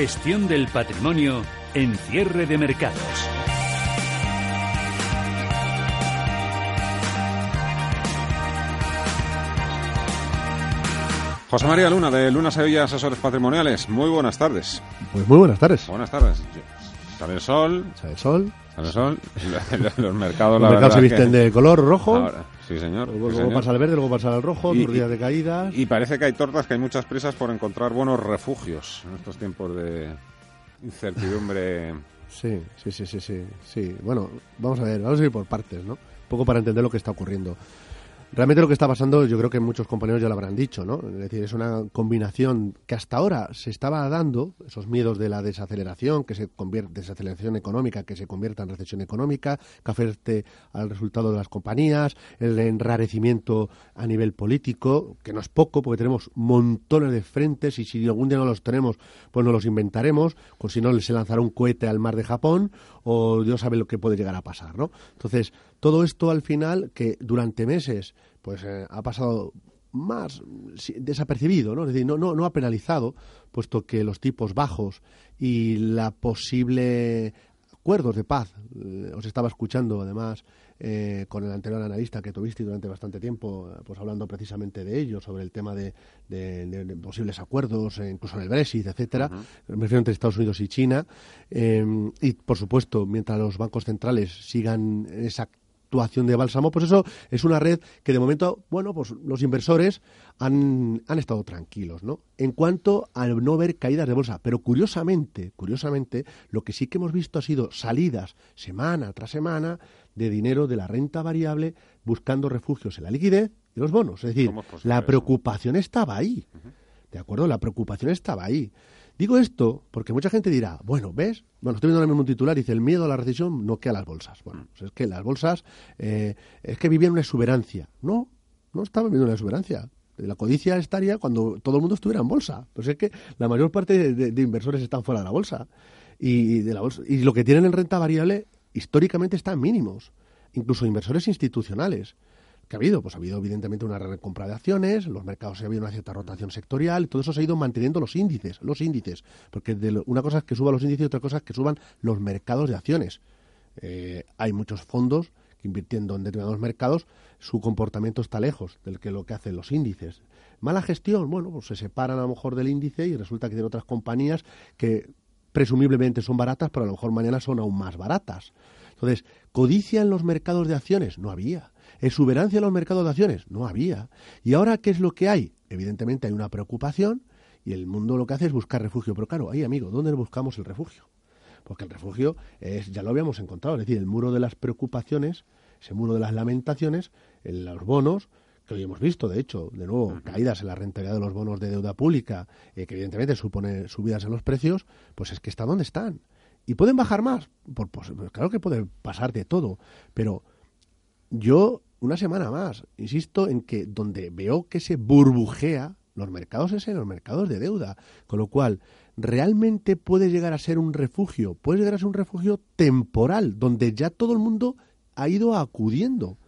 Gestión del patrimonio en cierre de mercados. José María Luna, de Luna Sevilla Asesores Patrimoniales. Muy buenas tardes. Pues muy buenas tardes. Buenas tardes. Sale el sol. Sale el sol. Sale el sol. Los mercados, Los la mercados se visten que- de color rojo. Ahora, sí, señor. sí, luego señor. pasa al verde, luego pasa al rojo, Y- dos días de caídas. Y parece que hay tortas, que hay muchas prisas por encontrar buenos refugios en estos tiempos de incertidumbre. Sí, sí, sí, sí, sí, sí. Bueno, vamos a ver, vamos a ir por partes, ¿no? Un poco para entender lo que está ocurriendo. Realmente lo que está pasando, yo creo que muchos compañeros ya lo habrán dicho, ¿no? Es decir, es una combinación que hasta ahora se estaba dando, esos miedos de la desaceleración, que se convierte, desaceleración económica, que se convierta en recesión económica, que afecte al resultado de las compañías, el enrarecimiento a nivel político, que no es poco, porque tenemos montones de frentes y si algún día no los tenemos, pues nos los inventaremos, o si no, se lanzará un cohete al mar de Japón, o Dios sabe lo que puede llegar a pasar, ¿no? Entonces, todo esto al final, que durante meses, pues eh, ha pasado más desapercibido, ¿no? Es decir, no, no, no ha penalizado, puesto que los tipos bajos y la posible acuerdos de paz, eh, os estaba escuchando además eh, con el anterior analista que tuviste durante bastante tiempo, pues hablando precisamente de ello, sobre el tema de, de- de- de posibles acuerdos, eh, incluso en el Brexit, etcétera, me refiero entre Estados Unidos y China, eh, y por supuesto, mientras los bancos centrales sigan esa actuación de bálsamo, pues eso es una red que de momento, bueno, pues los inversores han, han estado tranquilos, ¿no? En cuanto al no ver caídas de bolsa, pero curiosamente, curiosamente, lo que sí que hemos visto ha sido salidas semana tras semana de dinero de la renta variable buscando refugios en la liquidez y los bonos. Es decir, ¿Cómo es posible la preocupación estaba ahí. ¿De acuerdo? La preocupación estaba ahí. Digo esto porque mucha gente dirá, bueno, ¿ves? Bueno, estoy viendo ahora mismo un titular, dice, el miedo a la recesión no queda las bolsas. Bueno, pues es que las bolsas, eh, es que vivían una exuberancia. No, no estaban viviendo una exuberancia. La codicia estaría cuando todo el mundo estuviera en bolsa. Pues es que la mayor parte de, de- de inversores están fuera de la bolsa. Y, de la bolsa. y lo que tienen en renta variable históricamente está en mínimos. Incluso inversores institucionales. ¿Qué ha habido? Pues ha habido evidentemente una recompra de acciones, los mercados ha habido una cierta rotación sectorial, y todo eso se ha ido manteniendo los índices, los índices, porque de lo- una cosa es que suban los índices y otra cosa es que suban los mercados de acciones. Eh, hay muchos fondos que invirtiendo en determinados mercados, su comportamiento está lejos del que lo que hacen los índices. Mala gestión, bueno, pues se separan a lo mejor del índice y resulta que tienen otras compañías que presumiblemente son baratas, pero a lo mejor mañana son aún más baratas. Entonces, codicia en los mercados de acciones no había. Exuberancia en los mercados de acciones no había. ¿Y ahora qué es lo que hay? Evidentemente hay una preocupación y el mundo lo que hace es buscar refugio. Pero claro, ahí amigo, ¿dónde buscamos el refugio? Porque el refugio es, ya lo habíamos encontrado, es decir, el muro de las preocupaciones, ese muro de las lamentaciones, en los bonos, que hoy hemos visto, de hecho, de nuevo, caídas en la rentabilidad de los bonos de deuda pública, eh, que evidentemente supone subidas en los precios, pues es que está donde están. ¿Y pueden bajar más? Por, pues, claro que puede pasar de todo, pero yo, una semana más, insisto en que donde veo que se burbujea los mercados es en los mercados de deuda, con lo cual realmente puede llegar a ser un refugio, puede llegar a ser un refugio temporal, donde ya todo el mundo ha ido acudiendo,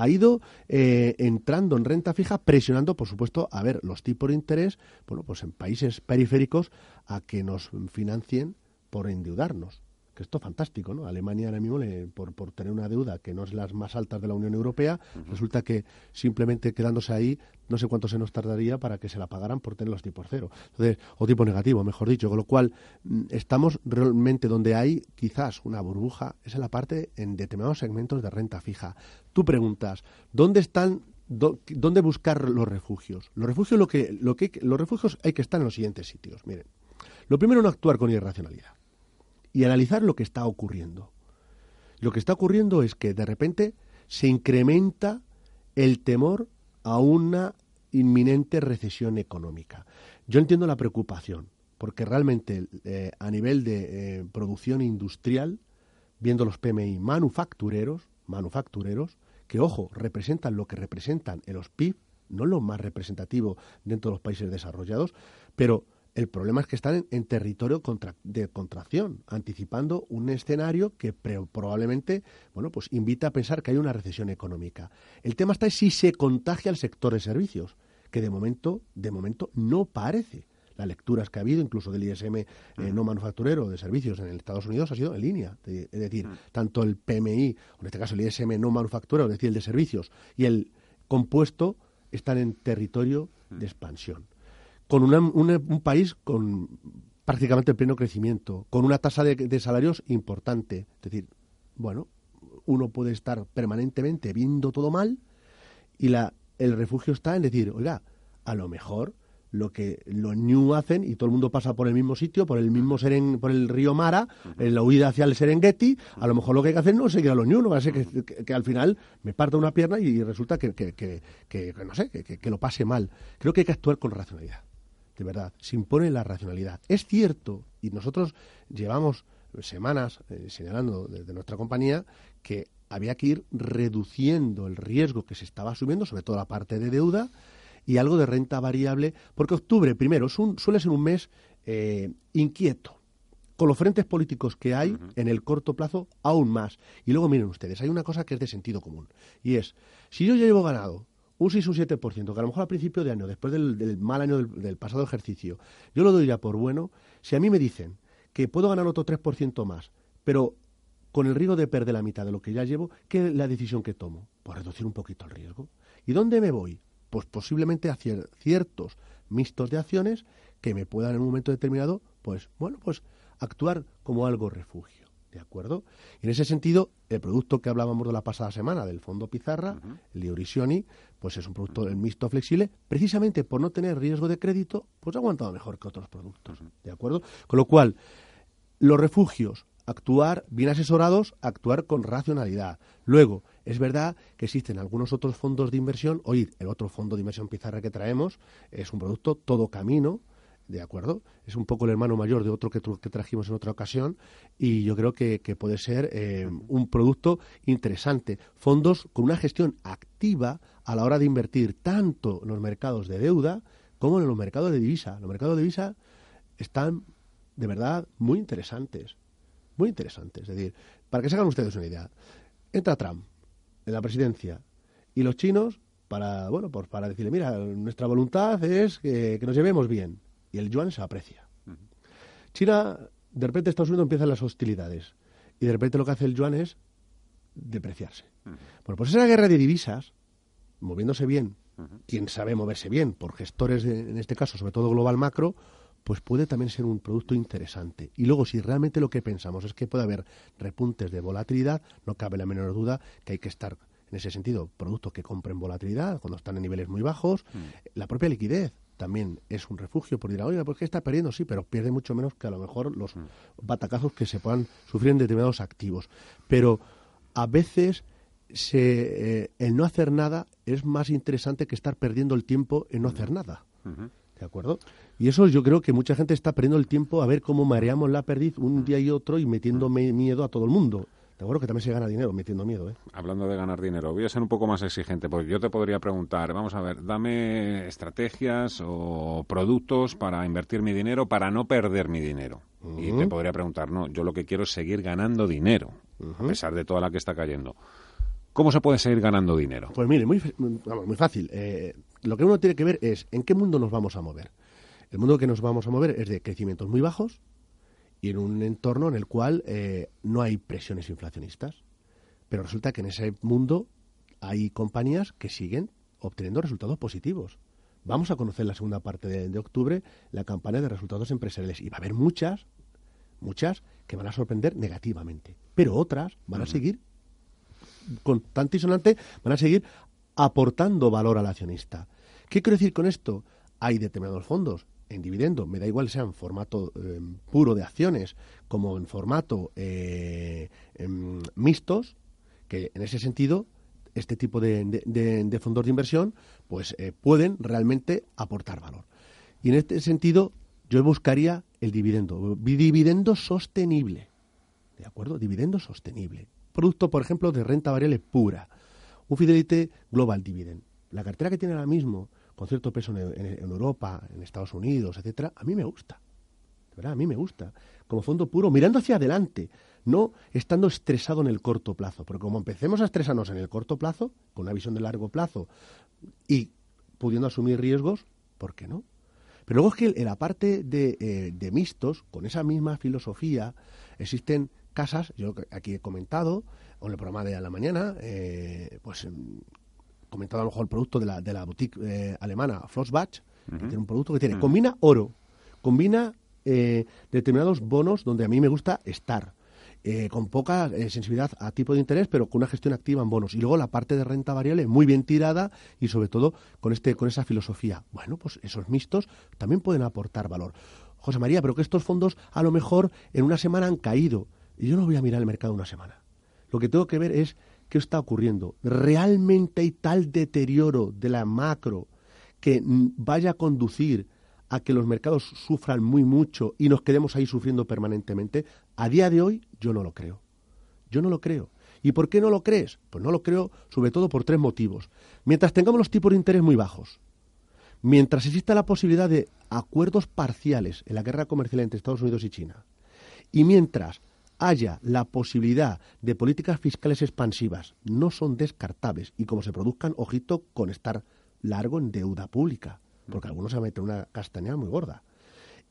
ha ido eh, entrando en renta fija, presionando, por supuesto, a ver los tipos de interés, bueno, pues en países periféricos, a que nos financien por endeudarnos. Que esto es fantástico, ¿no? Alemania ahora mismo, le- por, por tener una deuda que no es las más altas de la Unión Europea, resulta que simplemente quedándose ahí, no sé cuánto se nos tardaría para que se la pagaran por tener los tipos cero. Entonces, o tipo negativo, mejor dicho. Con lo cual, mm, estamos realmente donde hay quizás una burbuja, es en la parte en determinados segmentos de renta fija. Tú preguntas, ¿dónde están ¿Dónde buscar los refugios? Los refugios, lo que, lo que, los refugios hay que estar en los siguientes sitios. Miren, lo primero, no actuar con irracionalidad y analizar lo que está ocurriendo. Lo que está ocurriendo es que de repente se incrementa el temor a una inminente recesión económica. Yo entiendo la preocupación, porque realmente eh, a nivel de eh, producción industrial, viendo los PMI manufactureros, manufactureros, que ojo, representan lo que representan en los PIB, no lo más representativo dentro de los países desarrollados, pero el problema es que están en, en territorio contra- de contracción, anticipando un escenario que pre- probablemente, bueno, pues invita a pensar que hay una recesión económica. El tema está en si se contagia el sector de servicios, que de momento, de momento no parece. las lecturas que ha habido, incluso del ISM eh, no manufacturero de servicios en Estados Unidos, ha sido en línea. Es decir, tanto el PMI, en este caso el ISM no manufacturero, es decir, el de servicios, y el compuesto están en territorio de expansión. Con un país con prácticamente pleno crecimiento, con una tasa de, salarios importante. Es decir, bueno, uno puede estar permanentemente viendo todo mal y la, el refugio está en decir, oiga, a lo mejor lo que los New hacen y todo el mundo pasa por el mismo sitio, por el mismo Seren, por el río Mara, en la huida hacia el Serengeti, a lo mejor lo que hay que hacer no es seguir a los New, no va a ser que, al final me parta una pierna y resulta que, que no sé, que, lo pase mal. Creo que hay que actuar con racionalidad, de verdad, se impone la racionalidad. Es cierto, y nosotros llevamos semanas eh, señalando desde nuestra compañía que había que ir reduciendo el riesgo que se estaba asumiendo, sobre todo la parte de deuda, y algo de renta variable, porque octubre, primero, suele ser un mes eh, inquieto, con los frentes políticos que hay en el corto plazo, aún más. Y luego miren ustedes, hay una cosa que es de sentido común, y es, si yo ya llevo ganado un 6 o un 7%, que a lo mejor al principio de año, después del, mal año del, del, pasado ejercicio, yo lo doy ya por bueno, si a mí me dicen que puedo ganar otro 3% más, pero con el riesgo de perder la mitad de lo que ya llevo, ¿qué es la decisión que tomo? Pues reducir un poquito el riesgo. ¿Y dónde me voy? pues posiblemente hacia ciertos mixtos de acciones que me puedan en un momento determinado, pues bueno, pues actuar como algo refugio. ¿De acuerdo? Y en ese sentido, el producto que hablábamos de la pasada semana del fondo Pizarra, el de Orisioni, pues es un producto mixto flexible, precisamente por no tener riesgo de crédito, pues ha aguantado mejor que otros productos. ¿De acuerdo? Con lo cual, los refugios, actuar bien asesorados, actuar con racionalidad. Luego, es verdad que existen algunos otros fondos de inversión. Hoy, el otro fondo de inversión pizarra que traemos es un producto todo camino, ¿de acuerdo? Es un poco el hermano mayor de otro que, trajimos en otra ocasión y yo creo que, puede ser eh, un producto interesante. Fondos con una gestión activa a la hora de invertir tanto en los mercados de deuda como en los mercados de divisa. Los mercados de divisa están de verdad muy interesantes, muy interesantes. Es decir, para que se hagan ustedes una idea, entra Trump, en la presidencia. Y los chinos, para, bueno, pues para decirle, mira, nuestra voluntad es que, nos llevemos bien. Y el yuan se aprecia. China, de repente Estados Unidos empiezan las hostilidades. Y de repente lo que hace el yuan es depreciarse. Bueno, pues esa guerra de divisas, moviéndose bien, quien sabe moverse bien, por gestores, en este caso, sobre todo global macro, pues puede también ser un producto interesante. Y luego, si realmente lo que pensamos es que puede haber repuntes de volatilidad, no cabe la menor duda que hay que estar, en ese sentido, productos que compren volatilidad cuando están en niveles muy bajos. Mm. La propia liquidez también es un refugio por decir, oiga, ¿por qué está perdiendo? Sí, pero pierde mucho menos que a lo mejor los mm. batacazos que se puedan sufrir en determinados activos. Pero a veces se, eh, el no hacer nada es más interesante que estar perdiendo el tiempo en no hacer nada. ¿De acuerdo? Y eso yo creo que mucha gente está perdiendo el tiempo a ver cómo mareamos la perdiz un día y otro y metiendo miedo a todo el mundo. De acuerdo que también se gana dinero metiendo miedo. ¿eh? Hablando de ganar dinero, voy a ser un poco más exigente, porque yo te podría preguntar, vamos a ver, dame estrategias o productos para invertir mi dinero, para no perder mi dinero. Y te podría preguntar, no, yo lo que quiero es seguir ganando dinero, a pesar de toda la que está cayendo. ¿Cómo se puede seguir ganando dinero? Pues mire, muy, muy fácil. Eh, lo que uno tiene que ver es en qué mundo nos vamos a mover. El mundo que nos vamos a mover es de crecimientos muy bajos y en un entorno en el cual eh, no hay presiones inflacionistas. Pero resulta que en ese mundo hay compañías que siguen obteniendo resultados positivos. Vamos a conocer la segunda parte de, octubre la campaña de resultados empresariales y va a haber muchas, muchas que van a sorprender negativamente, pero otras van a seguir con tanto y sonante, van a seguir aportando valor al accionista. ¿Qué quiero decir con esto? Hay determinados fondos en dividendo, me da igual sea en formato eh, puro de acciones como en formato eh, em, mixtos, que en ese sentido este tipo de, fondos de inversión pues eh, pueden realmente aportar valor. Y en este sentido yo buscaría el dividendo, dividendo sostenible, ¿de acuerdo? Dividendo sostenible. Producto, por ejemplo, de renta variable pura, un Fidelity Global Dividend. La cartera que tiene ahora mismo con cierto peso en, Europa, en Estados Unidos, etcétera, a mí me gusta. De verdad, a mí me gusta. Como fondo puro, mirando hacia adelante, no estando estresado en el corto plazo. Porque como empecemos a estresarnos en el corto plazo, con una visión de largo plazo y pudiendo asumir riesgos, ¿por qué no? Pero luego es que en la parte de, eh, mixtos, con esa misma filosofía, existen casas, yo aquí he comentado, o en el programa de la mañana, eh, pues comentado a lo mejor el producto de la, de la boutique eh, alemana Flossbach, que tiene un producto que tiene, combina oro, combina eh, determinados bonos donde a mí me gusta estar. eh, con poca eh, sensibilidad a tipo de interés, pero con una gestión activa en bonos. Y luego la parte de renta variable muy bien tirada y sobre todo con este con esa filosofía. Bueno, pues esos mixtos también pueden aportar valor. José María, pero que estos fondos a lo mejor en una semana han caído. Y yo no voy a mirar el mercado una semana. Lo que tengo que ver es qué está ocurriendo. ¿Realmente hay tal deterioro de la macro que vaya a conducir a que los mercados sufran muy mucho y nos quedemos ahí sufriendo permanentemente? A día de hoy yo no lo creo. Yo no lo creo. ¿Y por qué no lo crees? Pues no lo creo sobre todo por tres motivos. Mientras tengamos los tipos de interés muy bajos, mientras exista la posibilidad de acuerdos parciales en la guerra comercial entre Estados Unidos y China, y mientras haya la posibilidad de políticas fiscales expansivas, no son descartables, y como se produzcan, ojito con estar largo en deuda pública, porque algunos se van a meter una castaña muy gorda.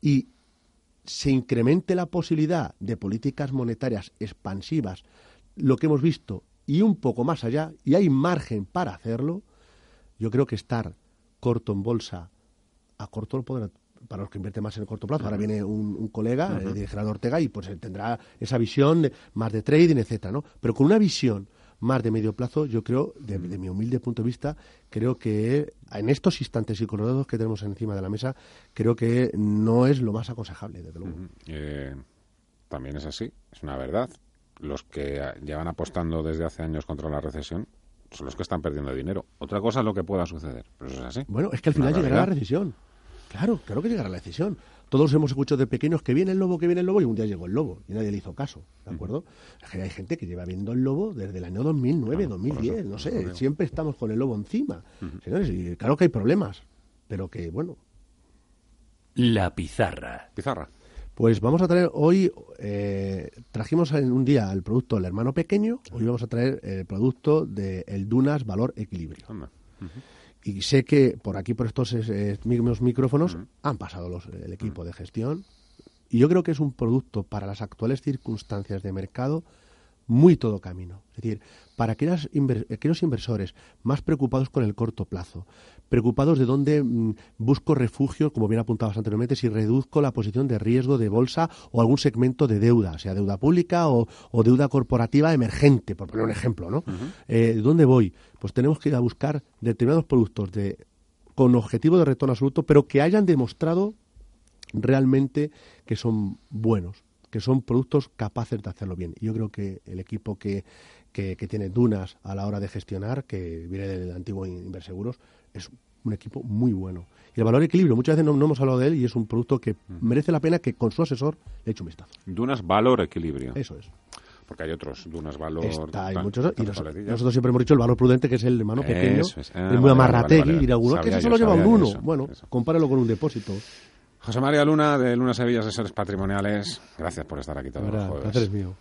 Y se incremente la posibilidad de políticas monetarias expansivas, lo que hemos visto, y un poco más allá, y hay margen para hacerlo, yo creo que estar corto en bolsa, a corto lo podrá, para los que invierten más en el corto plazo. Ahora viene un, un colega, uh -huh. Gerardo Ortega, y pues tendrá esa visión de, más de trading, etcétera, ¿no? Pero con una visión más de medio plazo, yo creo, de, de, mi humilde punto de vista, creo que en estos instantes y datos que tenemos encima de la mesa, creo que no es lo más aconsejable, desde luego. Uh -huh. eh, también es así, es una verdad. Los que llevan apostando desde hace años contra la recesión son los que están perdiendo dinero. Otra cosa es lo que pueda suceder, pero eso es así. Bueno, es que al final llegará la recesión. Claro, claro que llegará la decisión. Todos hemos escuchado de pequeños que viene el lobo, que viene el lobo, y un día llegó el lobo y nadie le hizo caso, ¿de acuerdo? Hay gente que lleva viendo el lobo desde el año 2009, claro, 2010, eso, no sé, siempre estamos con el lobo encima. Señores, y claro que hay problemas, pero que, bueno. La pizarra. Pizarra. Pues vamos a traer hoy, eh, trajimos en un día el producto del hermano pequeño, hoy vamos a traer el producto del de Dunas Valor Equilibrio. Uh -huh. Y sé que por aquí, por estos eh, mismos micrófonos, uh -huh. han pasado los, el equipo uh -huh. de gestión. Y yo creo que es un producto para las actuales circunstancias de mercado muy todo camino. Es decir, para inver aquellos inversores más preocupados con el corto plazo, preocupados de dónde mmm, busco refugio, como bien apuntabas anteriormente, si reduzco la posición de riesgo de bolsa o algún segmento de deuda, sea deuda pública o, o deuda corporativa emergente, por poner un ejemplo, ¿no? Uh -huh. eh, ¿Dónde voy? Pues tenemos que ir a buscar determinados productos de, con objetivo de retorno absoluto, pero que hayan demostrado realmente que son buenos que son productos capaces de hacerlo bien. Y yo creo que el equipo que, que, que, tiene Dunas a la hora de gestionar, que viene del antiguo Inverseguros, es un equipo muy bueno. Y el valor equilibrio, muchas veces no, no hemos hablado de él y es un producto que merece la pena que con su asesor le eche un vistazo. Dunas Valor Equilibrio. Eso es porque hay otros, Dunas Valor. Está, hay muchos, y nosotros siempre hemos dicho el valor prudente, que es el de mano pequeño, es, es, ah, es muy amarrategui, vale, vale. dirá alguno, que eso solo lleva un. Eso, bueno, eso. compárelo con un depósito. José María Luna, de Luna Sevilla Asesores Patrimoniales, gracias por estar aquí todos los jueves. Mío.